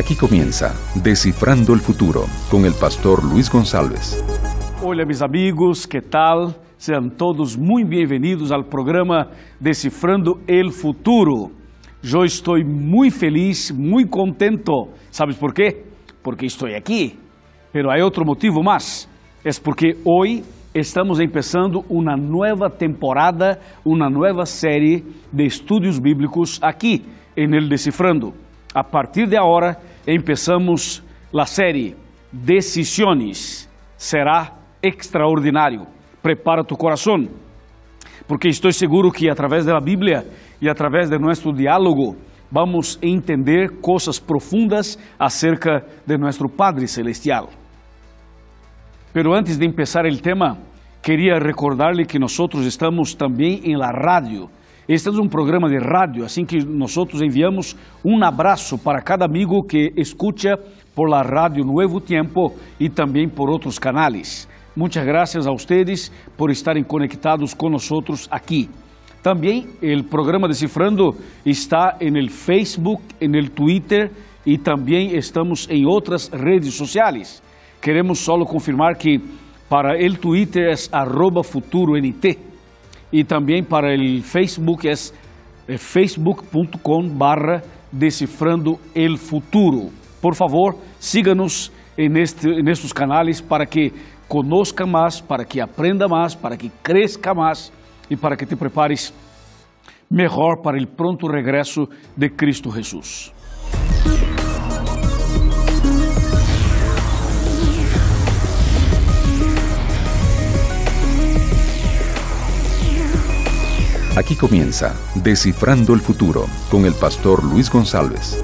Aquí comienza Descifrando el Futuro con el pastor Luis González. Olá, meus amigos, que tal? Sejam todos muito bem-vindos ao programa Decifrando el Futuro. Eu estou muito feliz, muito contento. ¿Sabes por quê? Porque estou aqui. Pero há outro motivo mais. É porque hoje estamos começando uma nova temporada, uma nova série de estudos bíblicos aqui em El Decifrando. A partir de agora, começamos a série Decisiones. Será extraordinário. Prepara tu coração, porque estou seguro que através da Bíblia e através de nosso diálogo vamos entender coisas profundas acerca de nosso Padre Celestial. Pero antes de empezar el tema, queria recordarle que nós estamos também em la radio. Este é um programa de rádio, assim que nós enviamos um abraço para cada amigo que escucha por la radio Nuevo Tiempo e também por outros canais. Muchas gracias a ustedes por estarem conectados nós aqui. Também o programa Decifrando está en el Facebook, en el Twitter e também estamos em outras redes sociais. Queremos só confirmar que para el Twitter é arroba futuroNT e também para el Facebook é, é facebook.com barra Decifrando el Futuro. Por favor, siga-nos nestes canais para que conozca mais, para que aprenda mais, para que cresça mais e para que te prepares melhor para o pronto regresso de Cristo Jesus. Aquí comienza Descifrando el Futuro con el pastor Luis González.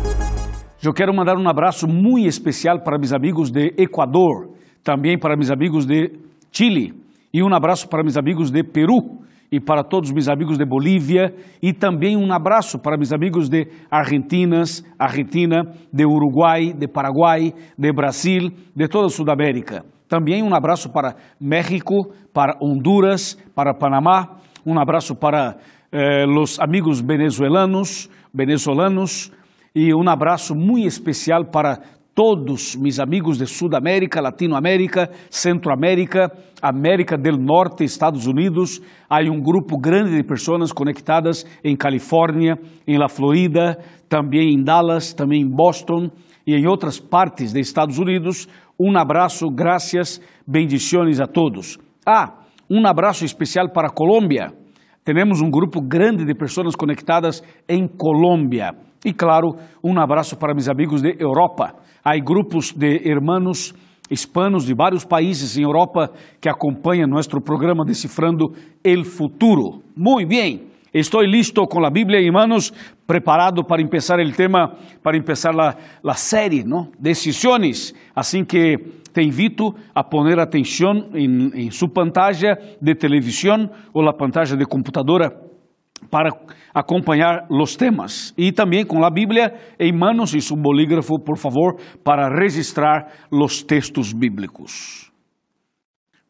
Eu quero mandar um abraço muito especial para meus amigos de Equador, também para meus amigos de Chile e um abraço para meus amigos de Peru e para todos meus amigos de Bolívia e também um abraço para meus amigos de Argentinas, Argentina, de Uruguai, de Paraguai, de Brasil, de toda a Sudamérica. Também um abraço para México, para Honduras, para Panamá, um abraço para eh, os amigos venezuelanos, venezolanos e um abraço muito especial para todos meus amigos de Sudamérica, Latinoamérica, Centroamérica, América del Norte, Estados Unidos. Há um grupo grande de pessoas conectadas em Califórnia, em La Florida, também em Dallas, também em Boston e em outras partes de Estados Unidos. Um abraço, graças, bendições a todos. Ah, um abraço especial para a Colômbia. Temos um grupo grande de pessoas conectadas em Colômbia. E claro, um abraço para meus amigos de Europa. Há grupos de hermanos hispanos de vários países em Europa que acompanham nosso programa Decifrando el Futuro. Muito bem. Estou listo com a Bíblia em manos, preparado para começar o tema, para começar a série, ¿no? Decisiones. Assim que te invito a poner atenção em, sua pantalla de televisão ou a pantalla de computadora para acompanhar os temas. E também com a Bíblia em manos e seu bolígrafo, por favor, para registrar os textos bíblicos.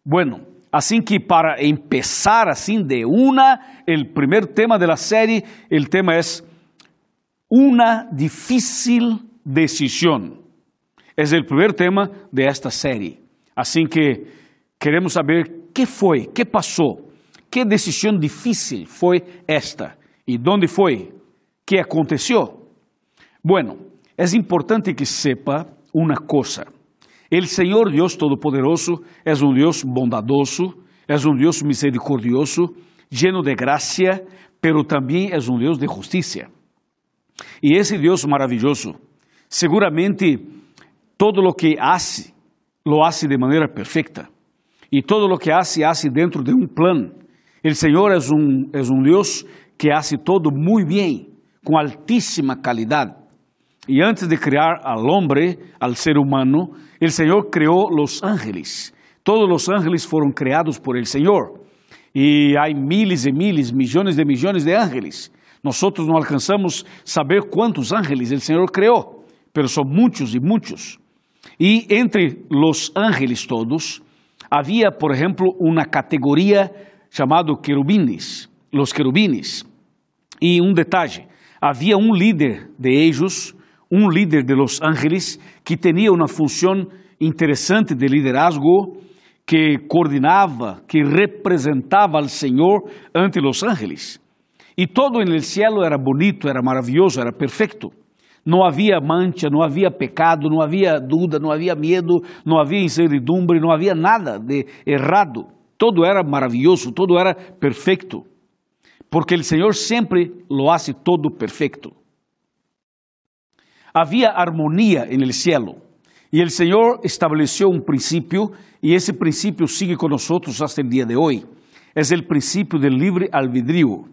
Bueno, assim que para empezar assim de una, el primer tema de la serie, el tema es una difícil decisión. Es el primer tema de esta serie. Assim que queremos saber que foi, que passou, que decisão difícil foi esta e onde foi, que aconteceu. Bueno, é importante que sepa uma coisa. El Senhor Deus Todo-Poderoso é um Deus bondadoso, é um Deus misericordioso, lleno de gracia, pero também é um Deus de justiça. E esse Deus maravilhoso, seguramente todo lo que hace, lo hace de maneira perfeita. E todo lo que hace, hace dentro de um plano. El Senhor é um, é um Deus que hace todo muito bem, com altíssima qualidade. E antes de criar al hombre, al ser humano, el Señor creó los ángeles. Todos los ángeles fueron creados por el Señor. E há miles e miles, milhões de milhões de ángeles. Nós não alcançamos saber quantos ángeles o Senhor criou, mas são muitos e muitos. E entre os ángeles todos, havia, por exemplo, uma categoria chamada querubines, os querubines. E um detalhe: havia um líder de ellos um líder de Los Ángeles que tinha uma função interessante de liderazgo, que coordenava, que representava al Senhor ante Los Ángeles. E todo el cielo era bonito, era maravilhoso, era perfeito. Não havia mancha, não havia pecado, não havia dúvida, não havia medo, não havia incertidumbre, não havia nada de errado. Todo era maravilhoso, todo era perfeito. Porque o Senhor sempre lo hace todo perfeito. Havia harmonia en el cielo. E o Senhor estabeleceu um princípio, e esse princípio sigue nós hasta o dia de hoje. É o princípio do livre albedrío.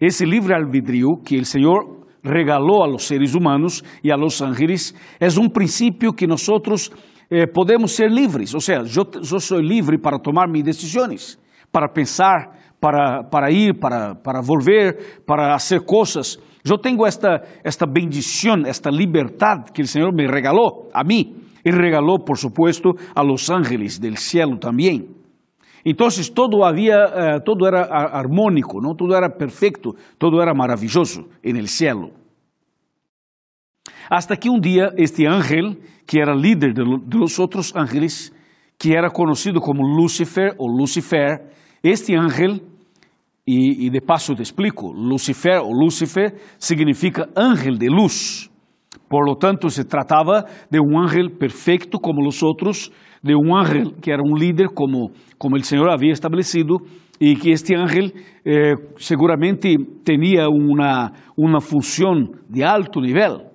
Esse livre albedrío que o Senhor regalou a los seres humanos e a los ángeles é um princípio que nós eh, podemos ser livres. Ou seja, eu sou livre para tomar minhas decisões, para pensar, para, para ir, para, para volver, para fazer coisas. Eu tenho esta, esta bendição, esta liberdade que o Senhor me regalou a mim e regalou, por supuesto, a los ángeles del cielo também. Então, todo havia, eh, todo era harmônico, não? Todo era perfeito, todo era maravilhoso en el cielo. Hasta que um dia este ángel, que era líder de, los outros ángeles, que era conhecido como Lucifer ou Lucifer, este ángel, e, de passo te explico, Lucifer ou Lucifer significa ángel de luz. Por lo tanto, se tratava de um ángel perfeito como os outros, de um ángel que era um líder como, como o Senhor havia estabelecido, e que este ángel eh, seguramente tinha uma, uma função de alto nível.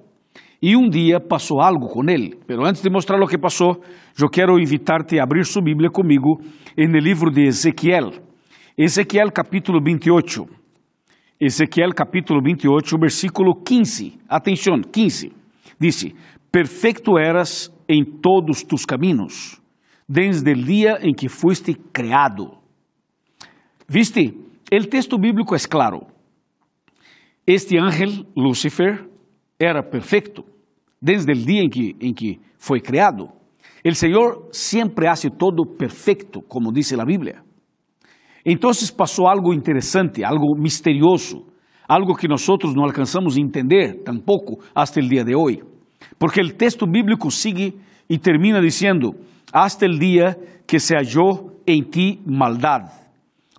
E um dia passou algo com ele. Pero antes de mostrar o que passou, eu quero invitar-te a abrir sua Bíblia comigo no livro de Ezequiel. Ezequiel capítulo 28. Ezequiel capítulo 28, versículo 15. Atenção, 15. Disse: Perfeito eras em todos tus caminhos, desde o dia em que fuiste criado. Viste, o texto bíblico é claro. Este ángel, Lúcifer, era perfeito desde o dia em que, em que foi criado. O Senhor sempre hace todo perfeito, como diz a Bíblia. Então passou algo interessante, algo misterioso, algo que nós não alcançamos a entender tampouco hasta o dia de hoje. Porque o texto bíblico sigue e termina dizendo: hasta el dia que se halló em ti maldade.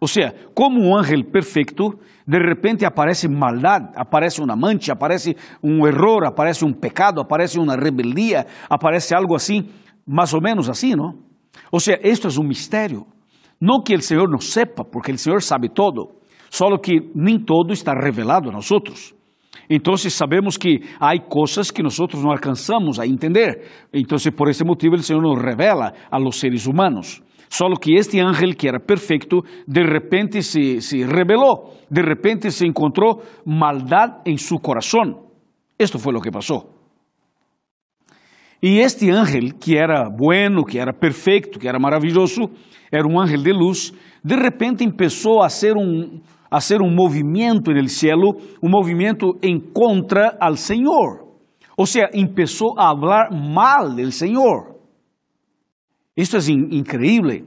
Ou seja, como um ángel perfeito, de repente aparece maldade, aparece uma mancha, aparece um erro, aparece um pecado, aparece uma rebeldia, aparece algo assim, mais ou menos assim, não? Ou seja, isto é um mistério. Não que o Senhor não sepa, porque o Senhor sabe todo, só que nem todo está revelado a nós. Então sabemos que há coisas que nós não alcançamos a entender. Então, por esse motivo, o Senhor nos revela a los seres humanos. Solo que este ángel, que era perfeito, de repente se, se rebelou, de repente se encontrou maldade em seu coração. Isto foi o que passou. E este ángel, que era bueno, que era perfeito, que era maravilhoso, era um ángel de luz, de repente começou a ser um, a ser um movimento no cielo, um movimento em contra al Senhor. Ou seja, começou a falar mal del Senhor. Isto é increíble.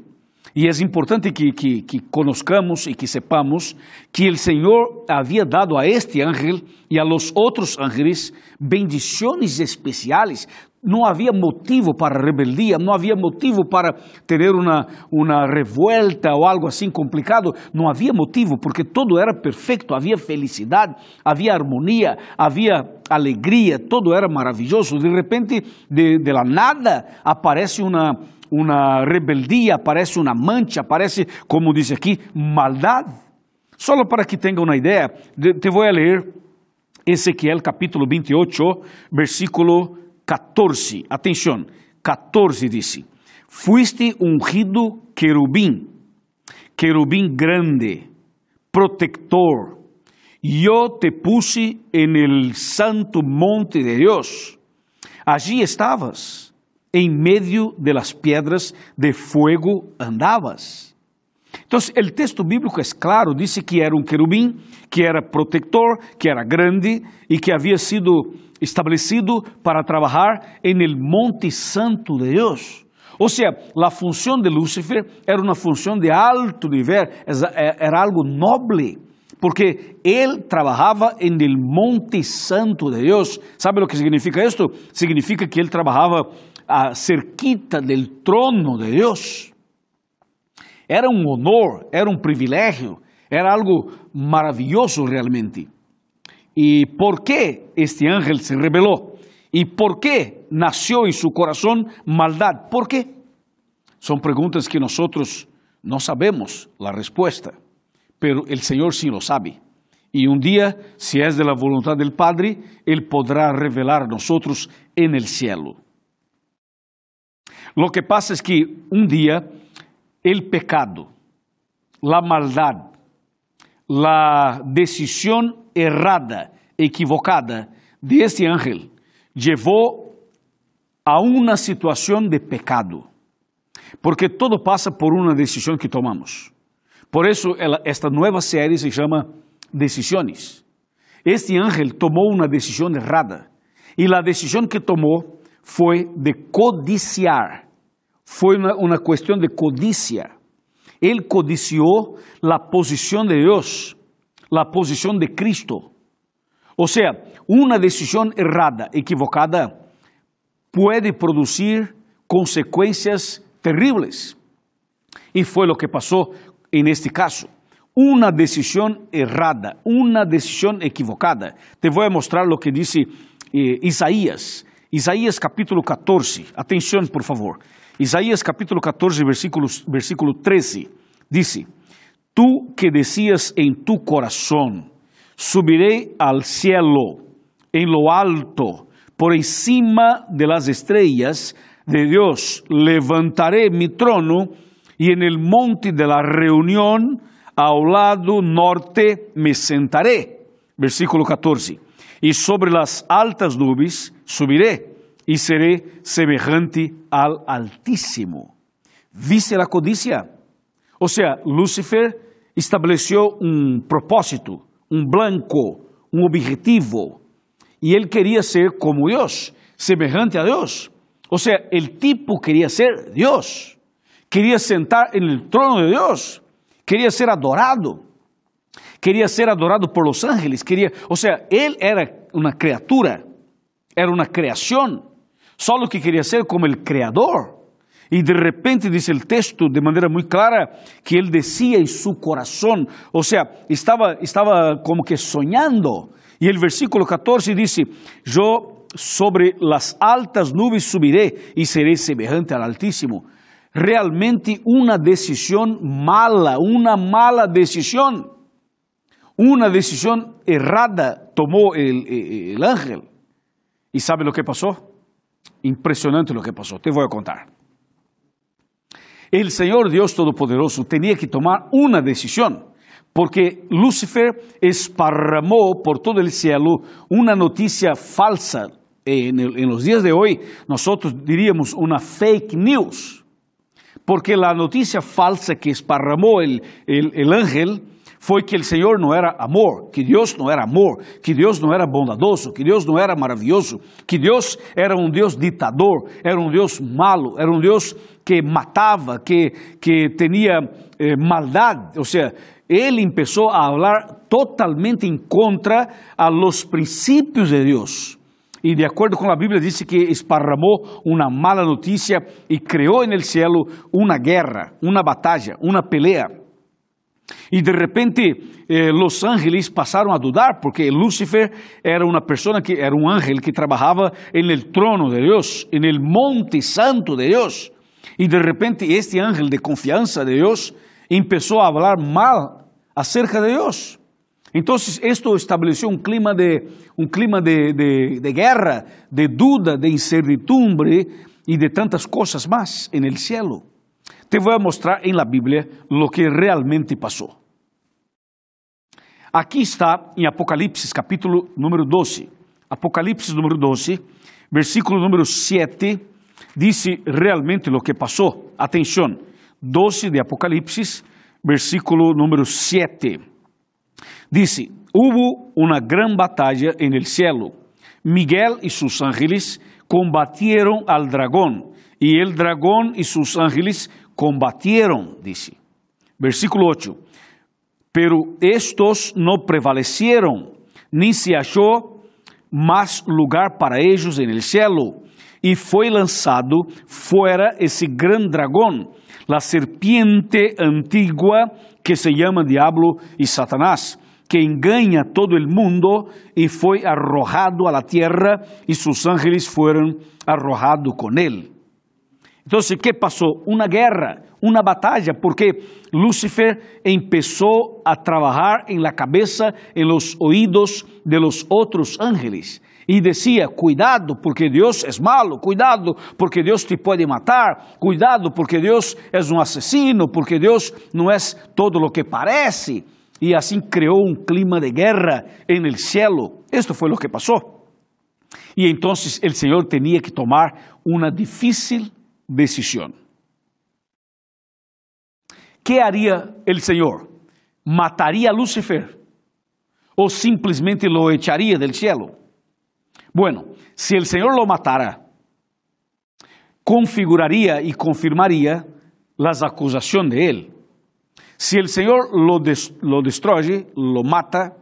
E é importante que, que, que conozcamos e que sepamos que o Senhor havia dado a este ángel e a los outros ángeles bendições especiais. Não havia motivo para rebeldia, não havia motivo para ter uma, uma revuelta ou algo assim complicado. Não havia motivo, porque todo era perfeito, havia felicidade, havia harmonia, havia alegria, todo era maravilhoso. De repente, de, de la nada, aparece uma uma rebeldia, aparece uma mancha, aparece, como diz aqui, maldade. Só para que tenha uma ideia, te vou ler Ezequiel capítulo 28, versículo 14. Atenção, 14 diz: Fuiste ungido querubim, querubim grande, protector. Eu te puse en el santo monte de Deus. Allí estabas em meio de las piedras de fuego andavas. Então, o texto bíblico é claro, disse que era um querubim, que era protector, que era grande e que havia sido estabelecido para trabalhar em el monte santo de Deus. Ou seja, a função de Lúcifer era uma função de alto nível, era algo nobre, porque él trabajaba en el monte santo de Dios. ¿Sabe lo que significa esto? Significa que él trabajaba a cerquita del trono de Dios. Era um honor, era um privilégio, era algo maravilhoso realmente. E por que este ángel se rebelou? E por que nasceu em seu coração maldade? ¿Por quê? São perguntas que nós não sabemos a resposta, pero o Senhor sim lo sabe. E um dia, se é de la voluntad del Padre, Ele poderá revelar a nós en el cielo. Lo que pasa es que um dia el pecado, la maldad, la decisión errada, equivocada de este ángel llevó a una situación de pecado. Porque todo pasa por una decisión que tomamos. Por eso esta nueva serie se llama Decisiones. Este ángel tomó una decisión errada y la decisión que tomó fue de codiciar foi uma, uma questão de codicia. Ele codiciou a posição de Deus, a posição de Cristo. Ou seja, uma decisão errada, equivocada, pode produzir consequências terríveis. E foi o que passou em este caso. Uma decisão errada, uma decisão equivocada. Te vou mostrar o que disse eh, Isaías. Isaías capítulo 14. Atenção, por favor. Isaías capítulo 14, versículo, versículo 13, dice, Tú que decías en tu corazón, subiré al cielo, en lo alto, por encima de las estrellas de Dios, levantaré mi trono y en el monte de la reunión, al lado norte, me sentaré. Versículo 14. Y sobre las altas nubes subiré y seré semejante al Altísimo. ¿Viste la codicia? O sea, Lucifer estableció un propósito, un blanco, un objetivo, y él quería ser como Dios, semejante a Dios. O sea, el tipo quería ser Dios, quería sentar en el trono de Dios, quería ser adorado, quería ser adorado por los ángeles, quería, o sea, él era una criatura, era una creación, só o que queria ser como o Criador. E de repente diz o texto de maneira muito clara que ele descia em seu coração, ou seja, estava, estava como que sonhando. E o versículo 14 diz: Eu sobre las altas nubes subiré e serei semejante al Altíssimo. Realmente uma decisão mala, uma mala decisão, uma decisão errada tomou o ángel. E sabe o que passou? Impresionante lo que pasó. Te voy a contar. El Señor Dios Todopoderoso tenía que tomar una decisión, porque Lucifer esparramó por todo el cielo una noticia falsa. En, los días de hoy nosotros diríamos una fake news, porque la noticia falsa que esparramó el, el ángel foi que o Senhor não era amor, que Deus não era amor, que Deus não era bondadoso, que Deus não era maravilhoso, que Deus era um Deus ditador, era um Deus malo, era um Deus que matava, que, que tinha eh, maldade. Ou seja, ele começou a falar totalmente em contra a los princípios de Deus. E de acordo com a Bíblia, disse que esparramou uma mala notícia e criou no céu uma guerra, uma batalha, uma pelea. E de repente eh, los ángeles passaram a dudar porque Lúcifer era uma pessoa que era um ángel que trabalhava en el trono de Deus, en el monte santo de Deus. E de repente este ángel de confiança de Deus começou a falar mal acerca de Deus. Então, isto estabeleceu um clima de um clima de, de, de guerra, de duda, de incertidumbre e de tantas coisas mais en el cielo. Te voy a mostrar en la Biblia lo que realmente pasó. Aqui está em Apocalipse, capítulo número 12. Apocalipse número 12, versículo número 7, dice realmente lo que passou. Atenção, 12 de Apocalipse, versículo número 7. Dice, hubo una gran batalla en el cielo. Miguel y sus ángeles combatieron al dragón, y el dragón y sus ángeles combatieron, dice. Versículo 8. Pero estos no prevalecieron, ni se achó más lugar para ellos en el cielo. Y fue lanzado fuera ese gran dragón, la serpiente antigua que se llama Diablo y Satanás, que engaña todo el mundo y fue arrojado a la tierra y sus ángeles fueron arrojados con él. Entonces, ¿qué pasó? Una guerra, una batalla, porque Lúcifer empezó a trabajar en la cabeza, en los oídos de los otros ángeles. Y decía, cuidado porque Dios es malo, cuidado porque Dios te puede matar, cuidado porque Dios es un asesino, porque Dios no es todo lo que parece. Y así creó un clima de guerra en el cielo. Esto fue lo que pasó. Y entonces el Señor tenía que tomar una difícil decisión. ¿Qué haría el Señor? ¿Mataría a Lucifer? ¿O simplemente lo echaría del cielo? Bueno, si el Señor lo matara, configuraría y confirmaría las acusaciones de él. Si el Señor lo, lo destruye, lo mata,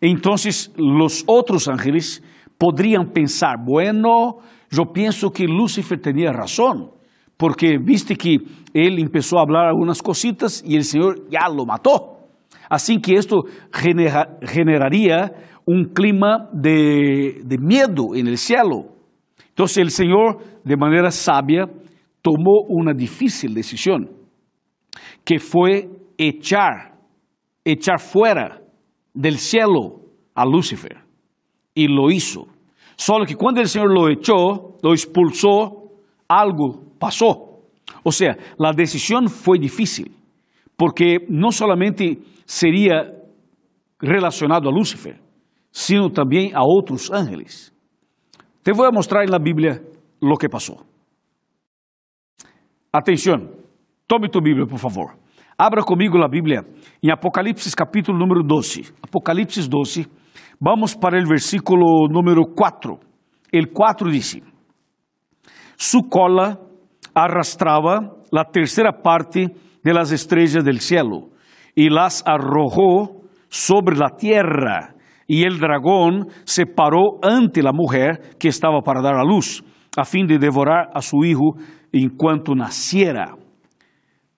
entonces los otros ángeles podrían pensar, bueno, yo pienso que Lúcifer tenía razón, porque viste que él empezó a hablar algunas cositas y el Señor ya lo mató. Así que esto genera, generaría un clima de, de miedo en el cielo. Entonces el Señor, de manera sabia, tomó una difícil decisión, que fue echar, echar fuera del cielo a Lúcifer. Y lo hizo. Solo que cuando el Señor lo echó, lo expulsó, algo pasó. O sea, la decisión fue difícil, porque no solamente sería relacionado a Lúcifer, sino también a otros ángeles. Te voy a mostrar en la Biblia lo que pasó. Atención, tome tu Bíblia, por favor. Abra comigo a Bíblia em Apocalipse capítulo número 12. Apocalipse 12. Vamos para o versículo número 4. El 4 diz: Su cola arrastraba la tercera parte de las estrellas del cielo y las arrojó sobre la tierra. Y el dragón se paró ante la mujer que estaba para dar a luz, a fin de devorar a su hijo en cuanto naciera.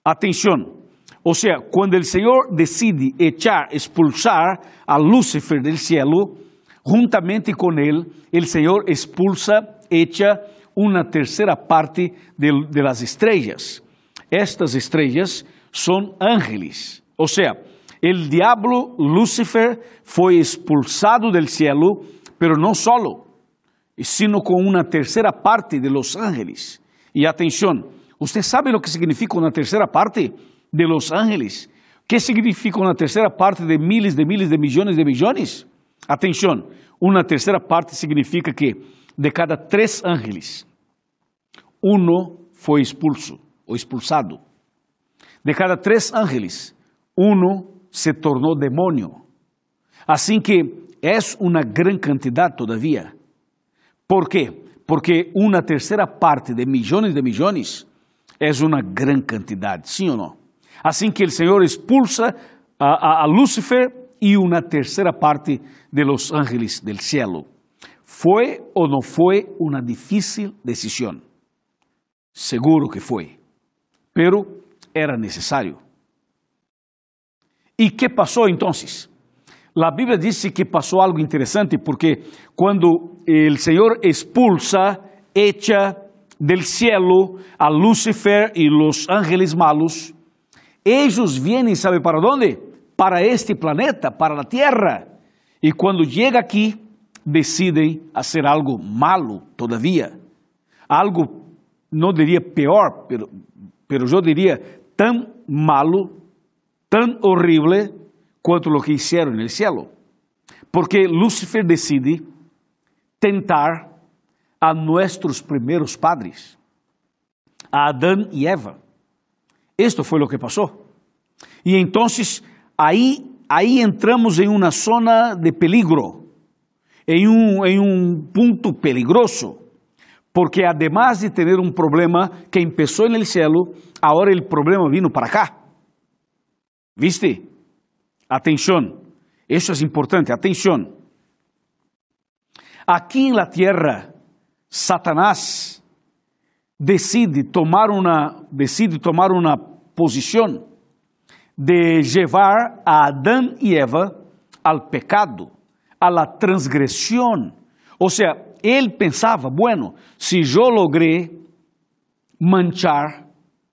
Atención, o sea, cuando el Señor decide echar, expulsar a Lúcifer del cielo, juntamente con él, el Señor expulsa, echa una tercera parte de, de las estrellas. Estas estrellas son ángeles. O sea, el diablo Lúcifer fue expulsado del cielo, pero no solo, sino con una tercera parte de los ángeles. Y atención, ¿usted sabe lo que significa una tercera parte de los ángeles? ¿Qué significa una tercera parte de miles de miles de millones de millones? Atención, una tercera parte significa que de cada tres ángeles, uno foi expulso ou expulsado. De cada três ángeles, uno se tornou demônio. Assim que é uma grande quantidade todavia. ¿Por quê? Porque uma terceira parte de milhões de milhões é uma grande quantidade, sim ou não? Assim que o Senhor expulsa a, a, a Lúcifer e parte de los ángeles del cielo. ¿Foi ou não foi uma difícil decisão? Seguro que foi, pero era necessário. E que passou então? A Bíblia diz que passou algo interessante porque quando o Senhor expulsa, echa del cielo a Lucifer e os ángeles malos, eles vêm, sabe para onde? Para este planeta, para a Terra. E quando chega aqui, decidem fazer algo malo todavia, algo não diria pior, pero, pero eu diria tão malo, tão horrível quanto o que hicieron no cielo. Porque Lúcifer decide tentar a nossos primeiros padres, a Adão e Eva. Esto foi o que passou. E então, aí, aí entramos em uma zona de peligro em um, em um ponto peligroso, porque además de ter um problema que empezó en el agora o problema vino para cá. ¿Viste? Atención, eso es importante, atención. Aquí en la Satanás decide tomar una, decide tomar una posición de llevar a Adán y Eva al pecado, a la transgresión. O sea, él pensaba, bueno, si yo logré manchar,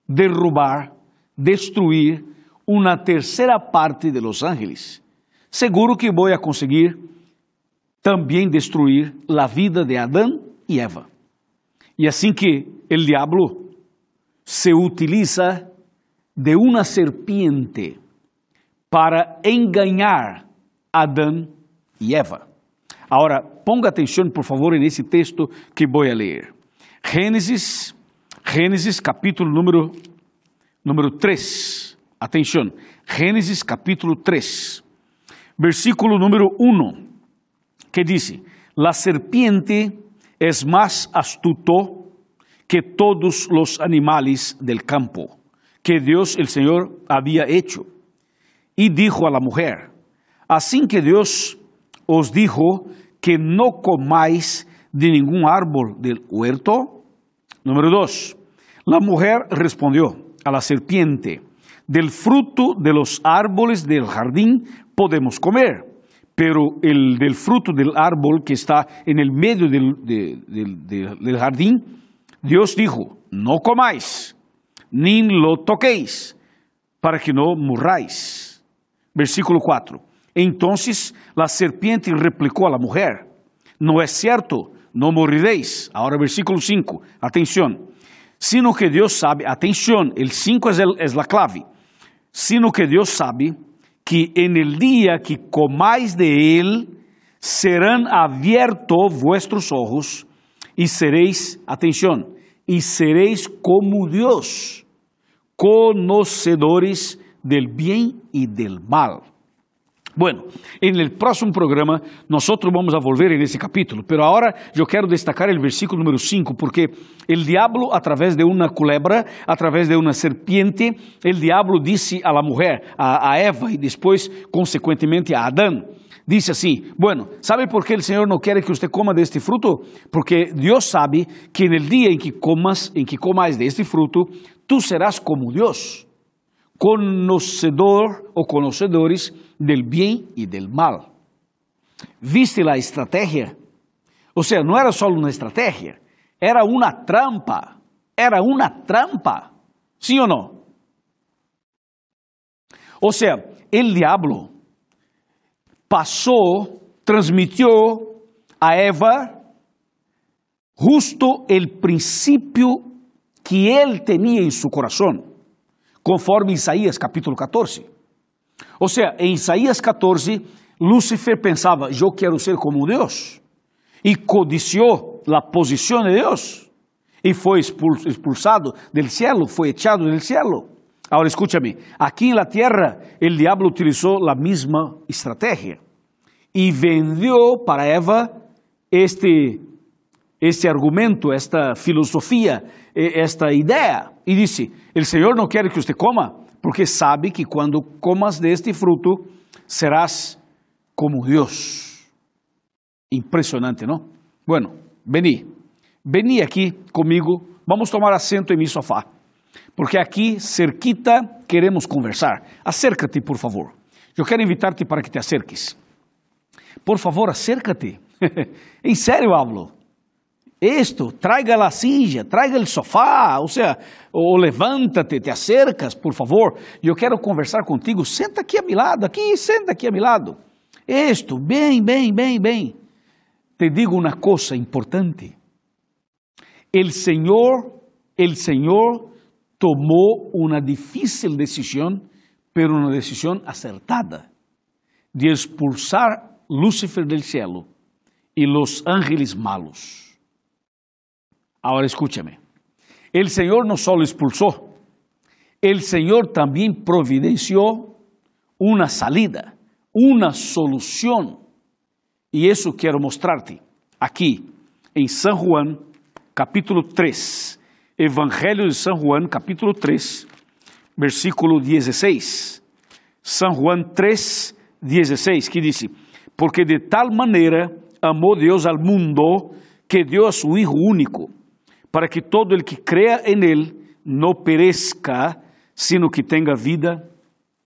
derrubar, destruir una tercera parte de los ángeles, seguro que voy a conseguir también destruir la vida de Adán y Eva. Y así que el diablo se utiliza de una serpiente para engañar a Adán y Eva. Ahora, ponga atención por favor en ese texto que voy a leer. Génesis, Génesis capítulo número, número 3. Atención, Génesis capítulo 3, versículo número 1, que dice, la serpiente es más astuto que todos los animales del campo que Dios el Señor había hecho. Y dijo a la mujer, así que Dios os dijo que no comáis de ningún árbol del huerto. Número dos, la mujer respondió a la serpiente, del fruto de los árboles del jardín podemos comer, pero el del fruto del árbol que está en el medio del, del jardín, Dios dijo, no comáis ni lo toquéis, para que no murráis. Versículo 4. Entonces la serpiente replicó a la mujer, no es cierto, no moriréis. Ahora versículo 5, atención. Sino que Dios sabe, atención, el 5 es, es la clave. Sino que Dios sabe que en el día que comáis de él, serán abiertos vuestros ojos y seréis, atención, y seréis como Dios conocedores del bien y del mal. Bueno, en el próximo programa nosotros vamos a volver en ese capítulo, pero ahora yo quiero destacar el versículo número 5, porque el diablo a través de una culebra, a través de una serpiente, el diablo dice a la mujer, a, a Eva y después consecuentemente a Adán, dice así, bueno, ¿sabe por qué el Señor no quiere que usted coma de este fruto? Porque Dios sabe que en el día en que comas, en que comáis de este fruto, tú serás como Dios, conocedor o conocedores del bien y del mal. ¿Viste la estrategia? O sea, no era solo una estrategia, era una trampa, era una trampa, ¿sí o no? O sea, el diablo pasó, transmitió a Eva justo el principio que él tenía en su corazón, conforme Isaías capítulo 14. O sea, en Isaías 14, Lúcifer pensaba, yo quiero ser como Dios. Y codició la posición de Dios. Y fue expulsado del cielo, fue echado del cielo. Ahora escúchame, aquí en la tierra el diablo utilizó la misma estrategia y vendió para Eva este este argumento, esta filosofía, esta idea. Y dice, el Señor no quiere que usted coma, porque sabe que cuando comas de este fruto serás como Dios. Impresionante, ¿no? Bueno, vení, vení aquí conmigo, vamos tomar asiento en mi sofá, porque aquí cerquita queremos conversar. Acércate, por favor. Yo quiero invitarte para que te acerques. Por favor, acércate. en serio hablo esto, traiga la silla, traiga el sofá, o sea, o levántate, te acercas, por favor, eu quero conversar contigo, senta aqui a mi lado, aqui, senta aqui a mi lado. Esto, bem, bem, bem, bem. Te digo uma coisa importante. El Senhor, el Senhor tomou uma difícil decisão, pero uma decisão acertada, de expulsar Lúcifer del cielo e los ángeles malos. Ahora escúchame. El Señor no solo expulsó, el Señor también providenció una salida, una solución. Y eso quiero mostrarte aquí en San Juan, capítulo 3. Evangelio de San Juan, capítulo 3, versículo 16. São Juan 3, 16, que diz: Porque de tal maneira amou Deus al mundo que deu a su Hijo único, para que todo el que crea en él no perezca, sino que tenga vida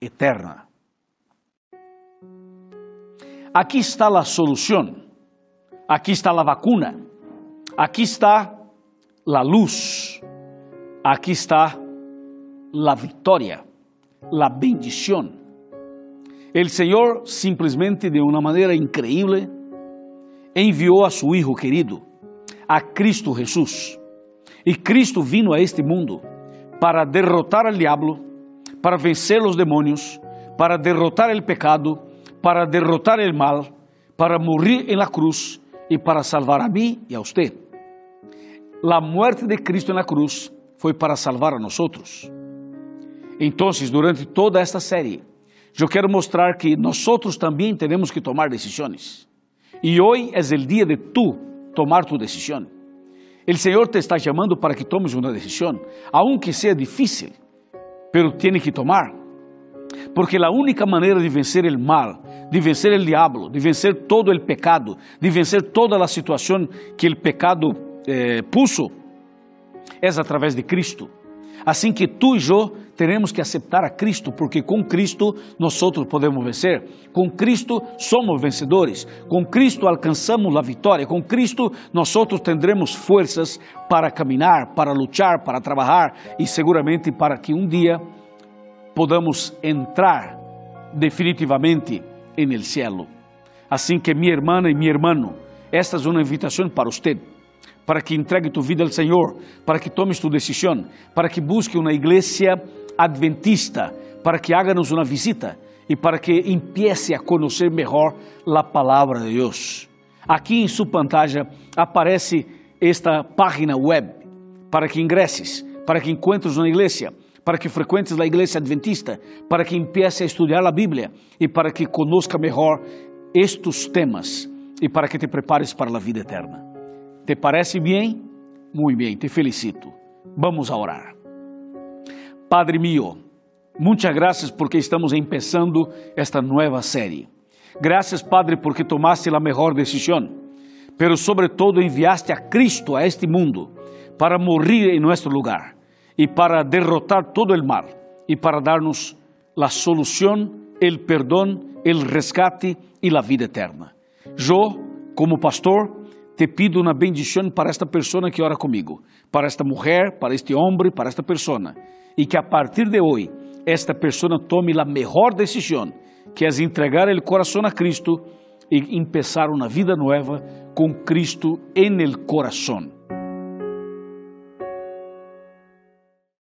eterna. Aqui está a solução, aqui está a vacuna, aqui está a luz, aqui está a vitória, a bendição. El Senhor simplesmente de uma maneira increíble enviou a su Hijo querido, a Cristo Jesús. E Cristo vino a este mundo para derrotar al diablo, para vencer los demonios, para derrotar el pecado, para derrotar el mal, para morir en la cruz y para salvar a mí y a usted. La muerte de Cristo en la cruz foi para salvar a nosotros. Entonces, durante toda esta série, eu quero mostrar que nós também temos que tomar decisões. E hoje é o dia de tu tomar tu decisão. O Senhor te está chamando para que tomes uma decisão, aunque seja difícil, pero tiene que tomar. Porque a única maneira de vencer o mal, de vencer o diabo, de vencer todo o pecado, de vencer toda a situação que o pecado eh, puso, através de Cristo. Assim que tu e eu teremos que aceitar a Cristo, porque com Cristo nós podemos vencer. Com Cristo somos vencedores. Com Cristo alcançamos a vitória. Com Cristo nós tendremos forças para caminhar, para lutar, para trabalhar e seguramente para que um dia podamos entrar definitivamente en el cielo. Assim que minha irmã e meu irmão, esta é uma invitação para você para que entregue tu vida ao Senhor, para que tomes tu decisão, para que busque uma igreja adventista, para que háganos uma visita e para que empiece a conhecer melhor a palavra de Deus. Aqui em sua pantalla aparece esta página web para que ingresses, para que encuentres uma igreja, para que frequentes a igreja adventista, para que empiece a estudar a Bíblia e para que conozca melhor estes temas e para que te prepares para a vida eterna. ¿Te parece bien? Muy bien, te felicito. Vamos a orar. Padre mío, muchas gracias porque estamos empezando esta nueva serie. Gracias, Padre, porque tomaste la mejor decisión, pero sobre todo enviaste a Cristo a este mundo para morir en nuestro lugar y para derrotar todo el mal y para darnos la solución, el perdón, el rescate y la vida eterna. Yo, como pastor, te pido uma bendição para esta pessoa que ora comigo, para esta mulher, para este homem, para esta pessoa, e que a partir de hoje esta pessoa tome a melhor decisão, que é entregar o coração a Cristo e começar uma vida nova com Cristo em el coração.